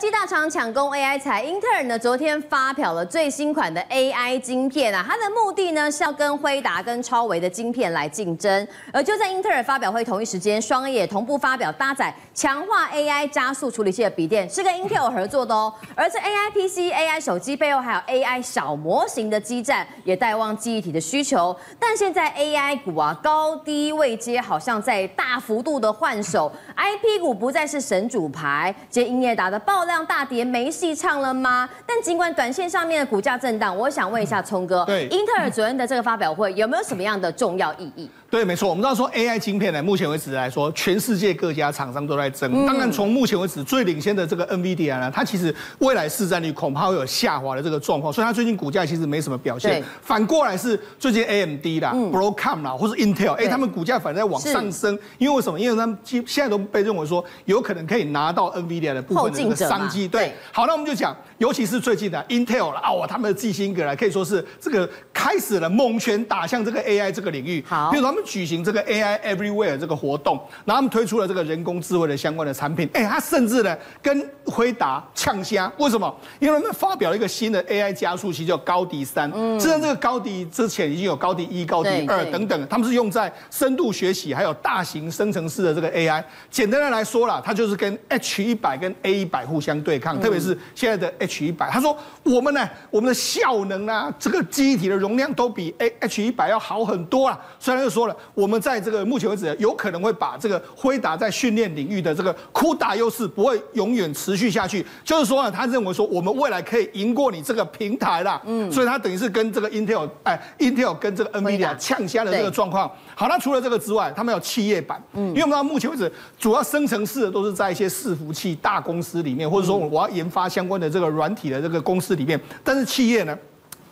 技大厂抢攻 AI 材，英特尔呢昨天发表了最新款的 AI 晶片啊，它的目的呢是要跟辉达跟超维的晶片来竞争。而就在英特尔发表会同一时间，双 A 也同步发表搭载强化 AI 加速处理器的笔电，是跟 Intel 合作的哦。而这 AI PC、AI 手机背后还有 AI 小模型的基站，也带旺记忆体的需求。但现在 AI 股啊高低位阶好像在大幅度的换手，IP 股不再是神主牌。接英业达的爆量大跌，没戏唱了吗？但尽管短线上面的股价震荡，我想问一下聪哥，对，英特尔昨天的这个发表会有没有什么样的重要意义？对，没错，我们知道说 AI 晶片呢，目前为止来说，全世界各家厂商都在争。当然，从目前为止最领先的这个 NVIDIA 呢，它其实未来市占率恐怕会有下滑的这个状况，所以它最近股价其实没什么表现。反过来是最近 AMD 啦、嗯、Broadcom 啦，或是 Intel，哎，他们股价反而在往上升，因为为什么？因为他们现在都被认为说有可能可以拿到 NVIDIA 的部分的这个商机。对，好，那我们就讲，尤其是最近的 Intel 了哦，他们的基辛格可以说是这个开始了猛拳打向这个 AI 这个领域。好，比如他们举行这个 AI AI Everywhere 这个活动，然后他们推出了这个人工智慧的相关的产品，哎，他甚至呢跟辉达呛虾，为什么？因为他们发表了一个新的 AI 加速器，叫高迪三。嗯，之前这个高迪之前已经有高迪一、高迪二等等，他们是用在深度学习还有大型生成式的这个 AI。简单的来说啦，它就是跟 H 一百跟 A 一百互相对抗，特别是现在的 H 一百。他说我们呢，我们的效能啊，这个记忆体的容量都比 A H 一百要好很多啊。虽然又说了，我们在这个目前为止有可能会把这个辉达在训练领域的这个 CUDA 优势不会永远持续下去，就是说呢，他认为说我们未来可以赢过你这个平台啦，嗯，所以他等于是跟这个 Intel 哎，Intel 跟这个 NVIDIA 呛虾的这个状况。好，那除了这个之外，他们有企业版，嗯，因为我们到目前为止主要生成式的都是在一些伺服器大公司里面，或者说我要研发相关的这个软体的这个公司里面，但是企业呢？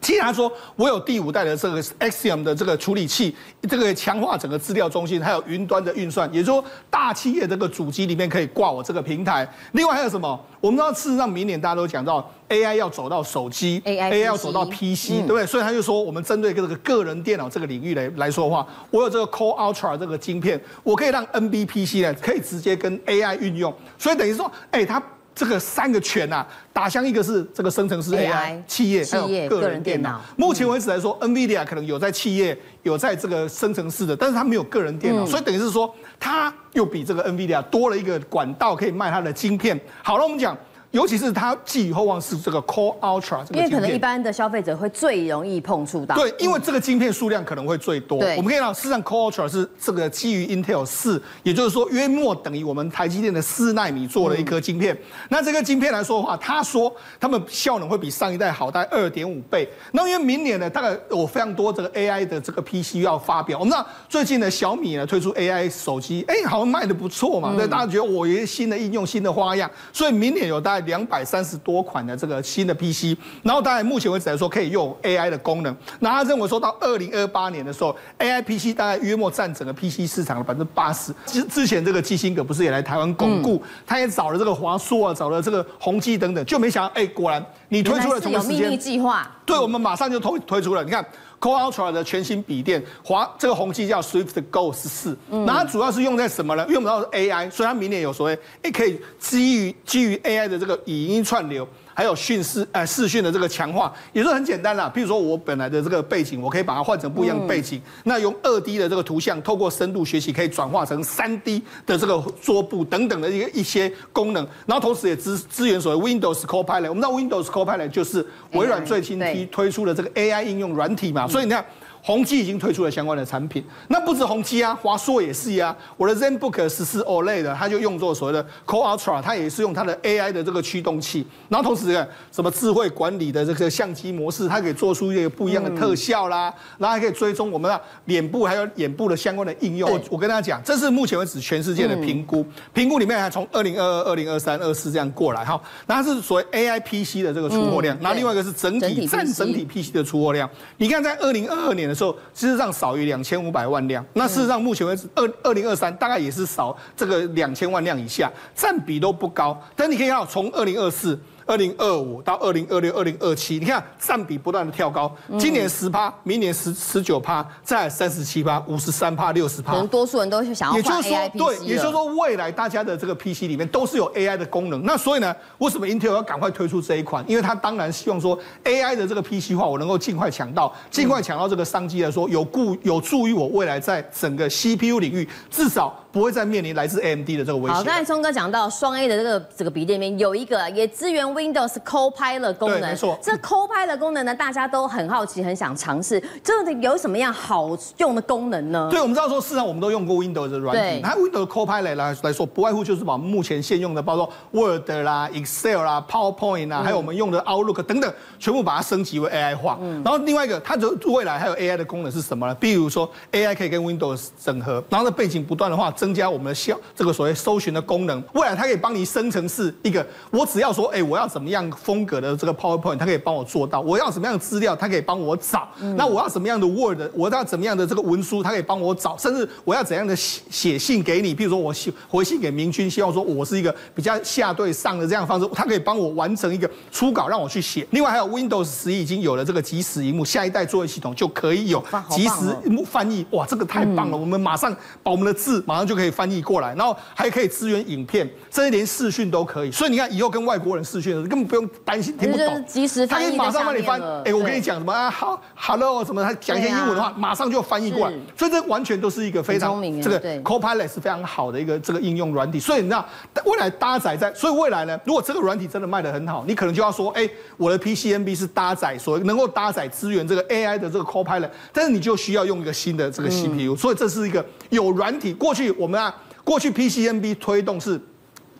既然说，我有第五代的这个 Axion 的这个处理器，这个强化整个资料中心，还有云端的运算，也就是说大企业这个主机里面可以挂我这个平台。另外还有什么？我们知道，事实上明年大家都讲到 AI 要走到手机，AI 要走到 PC，对不对？所以他就说，我们针对这个个人电脑这个领域来来说的话，我有这个 Core Ultra 这个晶片，我可以让 NBPC 呢可以直接跟 AI 运用，所以等于说，哎，它。这个三个拳呐、啊，打向一个是这个生成式 AI, 企业，还有个人电脑。电脑目前为止来说、嗯、，NVIDIA 可能有在企业有在这个生成式的，但是它没有个人电脑，嗯、所以等于是说，它又比这个 NVIDIA 多了一个管道可以卖它的晶片。好了，我们讲。尤其是它寄予厚望是这个 Core Ultra 这个晶片，因为可能一般的消费者会最容易碰触到。对，因为这个晶片数量可能会最多。对，我们可以讲，事实上 Core Ultra 是这个基于 Intel 四，也就是说约莫等于我们台积电的四纳米做了一颗晶片。嗯、那这个晶片来说的话，他说他们效能会比上一代好大概二点五倍。那因为明年呢，大概有非常多这个 AI 的这个 PC 要发表。我们知道最近呢，小米呢推出 AI 手机，哎，好像卖的不错嘛，对，大家觉得我有一些新的应用、新的花样，所以明年有大概。两百三十多款的这个新的 PC，然后当然目前为止来说可以用 AI 的功能。那他认为说到二零二八年的时候，AI PC 大概约莫占整个 PC 市场的百分之八十。之之前这个基辛格不是也来台湾巩固，他也找了这个华硕啊，找了这个宏基等等，就没想到哎，果然你推出了什么时间？计划。对，我们马上就推推出了。你看 Core Ultra 的全新笔电，华这个宏基叫 Swift Go 十四，那它主要是用在什么呢？用不到 AI，所以它明年有所谓，哎，可以基于基于 AI 的这个语音串流。还有讯视呃视讯的这个强化也是很简单啦，譬如说我本来的这个背景，我可以把它换成不一样的背景，嗯、那用二 D 的这个图像，透过深度学习可以转化成三 D 的这个桌布等等的一个一些功能，然后同时也支支援所谓 Windows Copilot，我们知道 Windows Copilot 就是微软最新推推出的这个 AI 应用软体嘛，所以你看。宏基已经推出了相关的产品，那不止宏基啊，华硕也是啊。我的 ZenBook 十四 OLED 的，它就用作所谓的 Core Ultra，它也是用它的 AI 的这个驱动器，然后同时呢，什么智慧管理的这个相机模式，它可以做出一个不一样的特效啦，嗯、然后还可以追踪我们的脸部还有眼部的相关的应用。我我跟大家讲，这是目前为止全世界的评估，评估里面还从二零二二、二零二三、二四这样过来哈，那它是所谓 AI PC 的这个出货量，然后另外一个是整体占整体 PC 的出货量。你看在二零二二年的时候，事实上少于两千五百万辆。那事实上目前为止，二二零二三大概也是少这个两千万辆以下，占比都不高。但你可以看到，从二零二四二零二五到二零二六、二零二七，你看占比不断的跳高，今年十趴，明年十十九趴，再三十七趴、五十三趴、六十趴，可能多数人都是想要换 AI PC 对，也就是说未来大家的这个 PC 里面都是有 AI 的功能。那所以呢，为什么 Intel 要赶快推出这一款？因为它当然希望说 AI 的这个 PC 化，我能够尽快抢到，尽快抢到这个商机来说，有故有助于我未来在整个 CPU 领域至少。不会再面临来自 AMD 的这个威胁。好，刚才聪哥讲到双 A 的这个这个笔电里面有一个也支援 Windows Copilot 功能。对，没错。这 Copilot 功能呢，大家都很好奇，很想尝试。这有什么样好用的功能呢？对，我们知道说，事实上我们都用过 Windows 的软体。它 Windows Copilot 来来说，不外乎就是把目前现用的，包括 Word 啦、Excel 啦、PowerPoint 啦，还有我们用的 Outlook 等等，全部把它升级为 AI 化。嗯。然后另外一个，它的未来还有 AI 的功能是什么呢？比如说 AI 可以跟 Windows 整合，然后呢背景不断的话。增加我们的效，这个所谓搜寻的功能，未来它可以帮你生成是一个，我只要说，哎，我要怎么样风格的这个 PowerPoint，它可以帮我做到；我要什么样的资料，它可以帮我找。那我要什么样的 Word，我要怎么样的这个文书，它可以帮我找。甚至我要怎样的写写信给你，比如说我写回信给明君，希望说我是一个比较下对上的这样的方式，它可以帮我完成一个初稿，让我去写。另外还有 Windows 十一已经有了这个即时荧幕，下一代作业系统就可以有即时翻译。哇，这个太棒了！我们马上把我们的字马上就。就可以翻译过来，然后还可以支援影片，甚至连视讯都可以。所以你看，以后跟外国人视讯的时候，根本不用担心听不懂，即时翻译，他可以马上帮你翻。哎，我跟你讲什么啊？好，Hello，什么？他讲一些英文的话，马上就翻译过来。所以这完全都是一个非常这个 Copilot 是非常好的一个这个应用软体。所以你知道，未来搭载在，所以未来呢，如果这个软体真的卖得很好，你可能就要说，哎，我的 PCNB 是搭载所能够搭载支援这个 AI 的这个 Copilot，但是你就需要用一个新的这个 CPU。所以这是一个有软体。过去我们啊。过去 PCNB 推动是。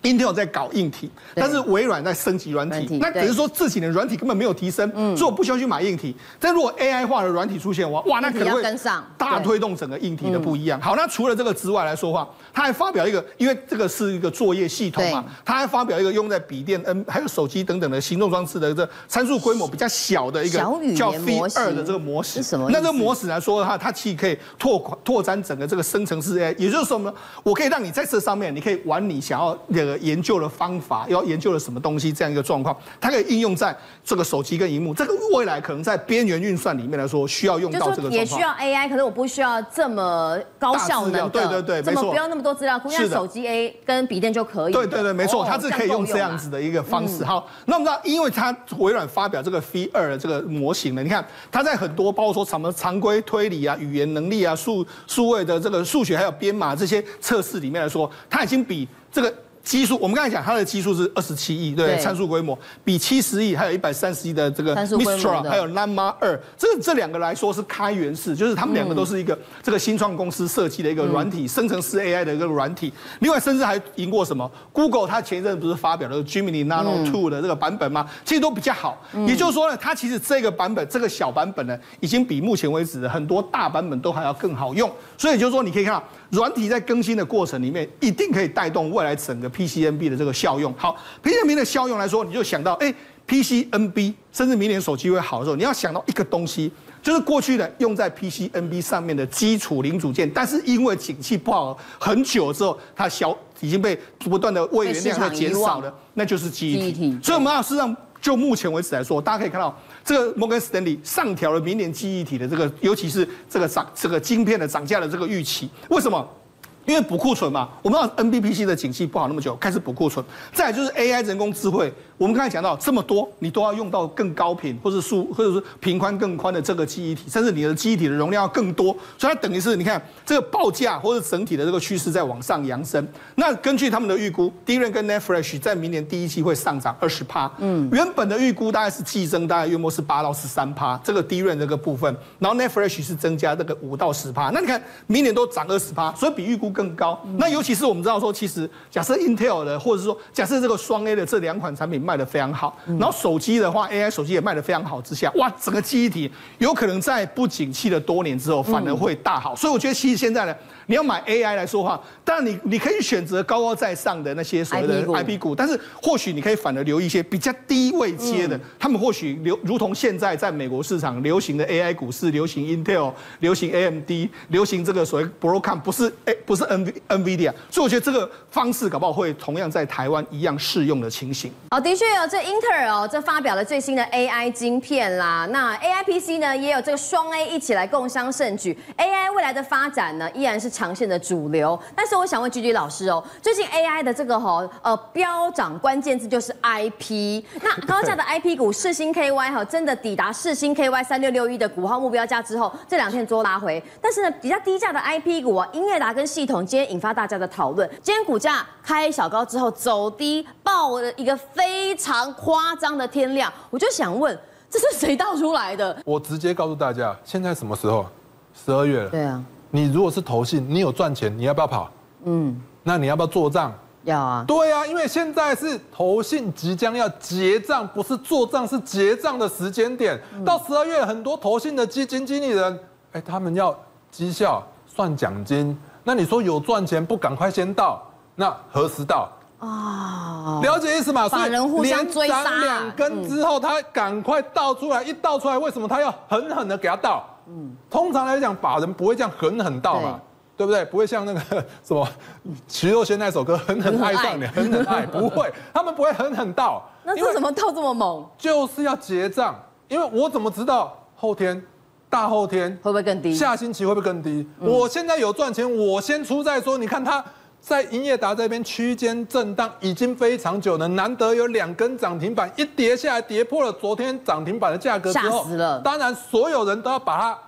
Intel 在搞硬体，但是微软在升级软体，那只是说自己的软体根本没有提升，所以我不需要去买硬体。但如果 AI 化的软体出现的话，哇，那可能会大推动整个硬体的不一样。好，那除了这个之外来说话，他还发表一个，因为这个是一个作业系统嘛，他还发表一个用在笔电、N 还有手机等等的行动装置的这参数规模比较小的一个叫 V 二的这个模式。那这个模式来说的话，它其实可以拓拓展整个这个生成式 AI，也就是说呢，我可以让你在这上面，你可以玩你想要那个。研究的方法，要研究了什么东西，这样一个状况，它可以应用在这个手机跟荧幕。这个未来可能在边缘运算里面来说，需要用到这个。也需要 AI，可是我不需要这么高效能的，对对对，没错，不要那么多资料，像手机 A 跟笔电就可以。对对对，没错，它是可以用这样子的一个方式。好，那我们知道，因为它微软发表这个 V 二的这个模型呢，你看它在很多包括说什么常规推理啊、语言能力啊、数数位的这个数学还有编码这些测试里面来说，它已经比这个。基数，我们刚才讲它的基数是二十七亿，对，参数规模比七十亿，还有一百三十亿的这个 Mistral，还有 Llama 二，这这两个来说是开源式，就是他们两个都是一个这个新创公司设计的一个软体，生成式 AI 的一个软体。另外，甚至还赢过什么？Google 它前一阵不是发表了 Gemini Nano Two 的这个版本吗？其实都比较好。也就是说呢，它其实这个版本，这个小版本呢，已经比目前为止的很多大版本都还要更好用。所以就是说，你可以看到。软体在更新的过程里面，一定可以带动未来整个 PCNB 的这个效用。好，PCNB 的效用来说，你就想到，哎，PCNB，甚至明年手机会好的时候，你要想到一个东西，就是过去的用在 PCNB 上面的基础零组件，但是因为景气不好很久之后，它消已经被不断的位元量在减少了，那就是记忆体。所以我们要事实上，就目前为止来说，大家可以看到。这个摩根士丹利上调了明年记忆体的这个，尤其是这个涨这个晶片的涨价的这个预期，为什么？因为补库存嘛，我们让 NBPC 的景气不好那么久，开始补库存。再就是 AI 人工智慧，我们刚才讲到这么多，你都要用到更高频，或者数，或者是频宽更宽的这个记忆体，甚至你的记忆体的容量要更多，所以它等于是你看这个报价或者整体的这个趋势在往上扬升。那根据他们的预估，DRAM 跟 NAND Flash 在明年第一季会上涨二十趴。嗯，原本的预估大概是季增大概约莫是八到十三趴，这个 DRAM 这个部分，然后 NAND Flash 是增加这个五到十趴。那你看明年都涨二十趴，所以比预估。更高，那尤其是我们知道说，其实假设 Intel 的，或者是说假设这个双 A 的这两款产品卖得非常好，然后手机的话，AI 手机也卖得非常好之下，哇，整个记忆体有可能在不景气的多年之后，反而会大好。所以我觉得其实现在呢。你要买 AI 来说话，当然你你可以选择高高在上的那些所谓的 IP 股，但是或许你可以反而留一些比较低位接的，他们或许流如同现在在美国市场流行的 AI 股市流行 Intel、流行 AMD、流行这个所谓 Broadcom，不是哎不是 N NVIDIA，所以我觉得这个方式搞不好会同样在台湾一样适用的情形。好，的确哦这英特尔哦，这发表了最新的 AI 晶片啦。那 AI PC 呢，也有这个双 A 一起来共襄盛举。AI 未来的发展呢，依然是长线的主流。但是我想问 GG 老师哦，最近 AI 的这个哈呃飙涨关键字就是 IP。那高价的 IP 股世星 KY 哈，真的抵达世星 KY 三六六一的股号目标价之后，这两天做拉回。但是呢，比较低价的 IP 股啊，英业达跟系统今天引发大家的讨论。今天股价开小高之后走低，爆了一个非常夸张的天量。我就想问，这是谁倒出来的？我直接告诉大家，现在什么时候？十二月了。对啊。你如果是投信，你有赚钱，你要不要跑？嗯。那你要不要做账？要啊。对啊，因为现在是投信即将要结账，不是做账，是结账的时间点。嗯、到十二月，很多投信的基金经理人，哎，他们要绩效算奖金。那你说有赚钱不赶快先到？那何时到？啊，了解意思吗？法人互相追杀。两根之后，他赶快倒出来，一倒出来，为什么他要狠狠的给他倒？嗯，通常来讲，法人不会这样狠狠倒嘛，对不对？不会像那个 什么徐若瑄那首歌《狠狠爱上你》，狠狠爱，不会，他们不会狠狠倒。那为什么倒这么猛？就是要结账，因为我怎么知道后天？大后天会不会更低？下星期会不会更低？嗯、我现在有赚钱，我先出再说。你看它在英业达这边区间震荡已经非常久了，难得有两根涨停板，一跌下来跌破了昨天涨停板的价格之死了。当然所有人都要把它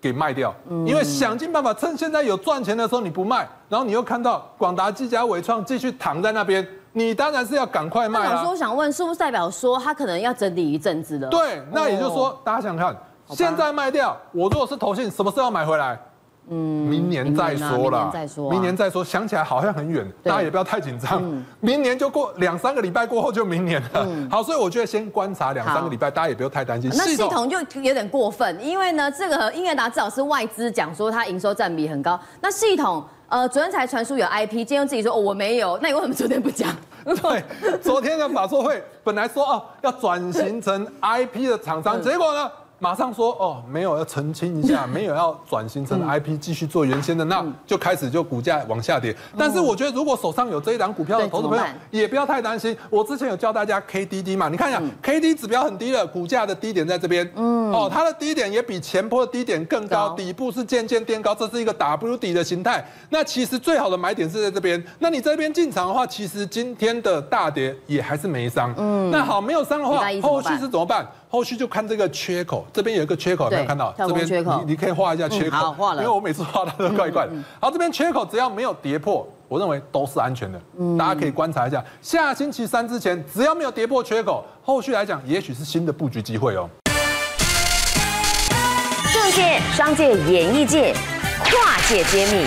给卖掉，嗯、因为想尽办法趁现在有赚钱的时候你不卖，然后你又看到广达、技嘉、伟创继续躺在那边，你当然是要赶快卖啊。我想问，是不是代表说他可能要整理一阵子了？对，那也就是说，哦、大家想看。现在卖掉，我如果是投信，什么时候买回来？嗯，明年再说了，明年再说，明年再说。想起来好像很远，大家也不要太紧张。明年就过两三个礼拜过后就明年了。好，所以我觉得先观察两三个礼拜，大家也不要太担心。那系统就有点过分，因为呢，这个英业达至少是外资讲说它营收占比很高。那系统呃，昨天才传出有 IP，今天又自己说哦我没有，那你为什么昨天不讲？对，昨天的法说会本来说哦要转型成 IP 的厂商，结果呢？马上说哦，没有要澄清一下，没有要转型成 IP 继续做原先的，那就开始就股价往下跌。但是我觉得如果手上有这一档股票的投资朋友，也不要太担心。我之前有教大家 KDD 嘛，你看一下 KD 指标很低了，股价的低点在这边，嗯，哦，它的低点也比前波的低点更高，底部是渐渐垫高，这是一个 W 底的形态。那其实最好的买点是在这边。那你这边进场的话，其实今天的大跌也还是没伤。嗯，那好，没有伤的话，后续是怎么办？后续就看这个缺口，这边有一个缺口，有没有看到？这边你你可以画一下缺口，好画了。因为我每次画它都怪怪的。好，这边缺口只要没有跌破，我认为都是安全的。大家可以观察一下，下星期三之前只要没有跌破缺口，后续来讲也许是新的布局机会哦。政界、商界、演艺界，跨界揭秘，